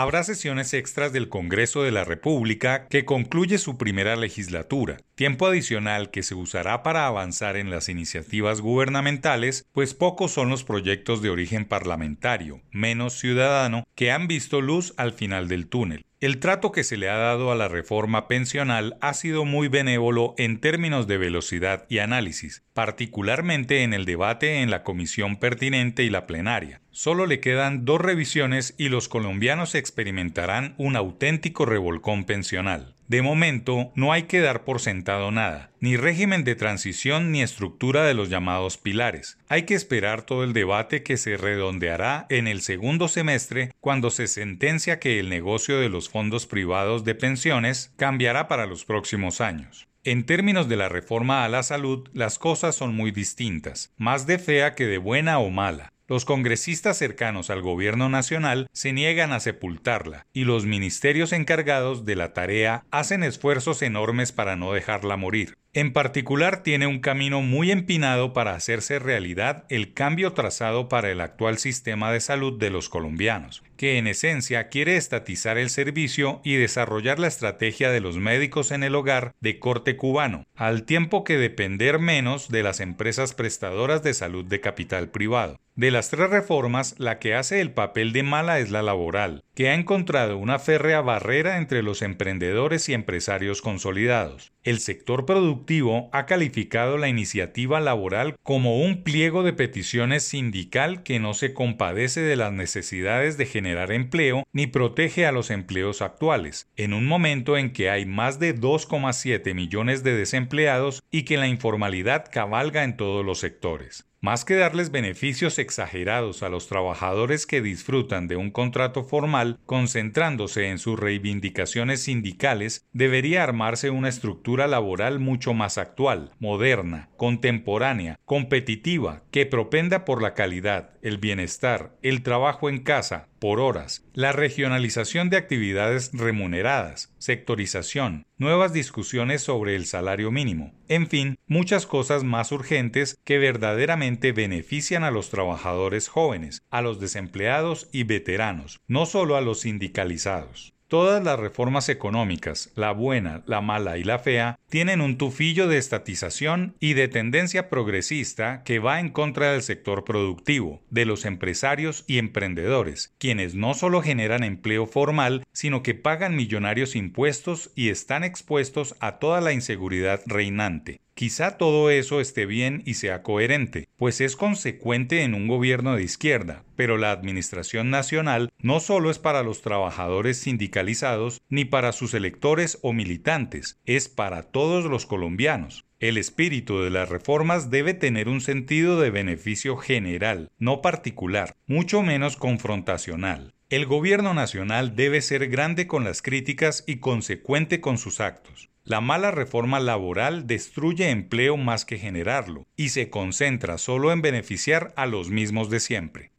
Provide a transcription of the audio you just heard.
habrá sesiones extras del Congreso de la República que concluye su primera legislatura, tiempo adicional que se usará para avanzar en las iniciativas gubernamentales, pues pocos son los proyectos de origen parlamentario, menos ciudadano, que han visto luz al final del túnel. El trato que se le ha dado a la reforma pensional ha sido muy benévolo en términos de velocidad y análisis, particularmente en el debate en la comisión pertinente y la plenaria. Solo le quedan dos revisiones y los colombianos experimentarán un auténtico revolcón pensional. De momento, no hay que dar por sentado nada, ni régimen de transición ni estructura de los llamados pilares. Hay que esperar todo el debate que se redondeará en el segundo semestre cuando se sentencia que el negocio de los fondos privados de pensiones cambiará para los próximos años. En términos de la reforma a la salud, las cosas son muy distintas, más de fea que de buena o mala. Los congresistas cercanos al gobierno nacional se niegan a sepultarla y los ministerios encargados de la tarea hacen esfuerzos enormes para no dejarla morir. En particular tiene un camino muy empinado para hacerse realidad el cambio trazado para el actual sistema de salud de los colombianos, que en esencia quiere estatizar el servicio y desarrollar la estrategia de los médicos en el hogar de corte cubano, al tiempo que depender menos de las empresas prestadoras de salud de capital privado. De las tres reformas, la que hace el papel de mala es la laboral, que ha encontrado una férrea barrera entre los emprendedores y empresarios consolidados. El sector productivo ha calificado la iniciativa laboral como un pliego de peticiones sindical que no se compadece de las necesidades de generar empleo ni protege a los empleos actuales, en un momento en que hay más de 2,7 millones de desempleados y que la informalidad cabalga en todos los sectores. Más que darles beneficios exagerados a los trabajadores que disfrutan de un contrato formal, concentrándose en sus reivindicaciones sindicales, debería armarse una estructura laboral mucho más actual, moderna, contemporánea, competitiva, que propenda por la calidad, el bienestar, el trabajo en casa, por horas, la regionalización de actividades remuneradas, sectorización, nuevas discusiones sobre el salario mínimo, en fin, muchas cosas más urgentes que verdaderamente benefician a los trabajadores jóvenes, a los desempleados y veteranos, no solo a los sindicalizados. Todas las reformas económicas, la buena, la mala y la fea, tienen un tufillo de estatización y de tendencia progresista que va en contra del sector productivo, de los empresarios y emprendedores, quienes no solo generan empleo formal, sino que pagan millonarios impuestos y están expuestos a toda la inseguridad reinante. Quizá todo eso esté bien y sea coherente, pues es consecuente en un gobierno de izquierda, pero la Administración Nacional no solo es para los trabajadores sindicalizados ni para sus electores o militantes, es para todos los colombianos. El espíritu de las reformas debe tener un sentido de beneficio general, no particular, mucho menos confrontacional. El gobierno nacional debe ser grande con las críticas y consecuente con sus actos. La mala reforma laboral destruye empleo más que generarlo y se concentra solo en beneficiar a los mismos de siempre.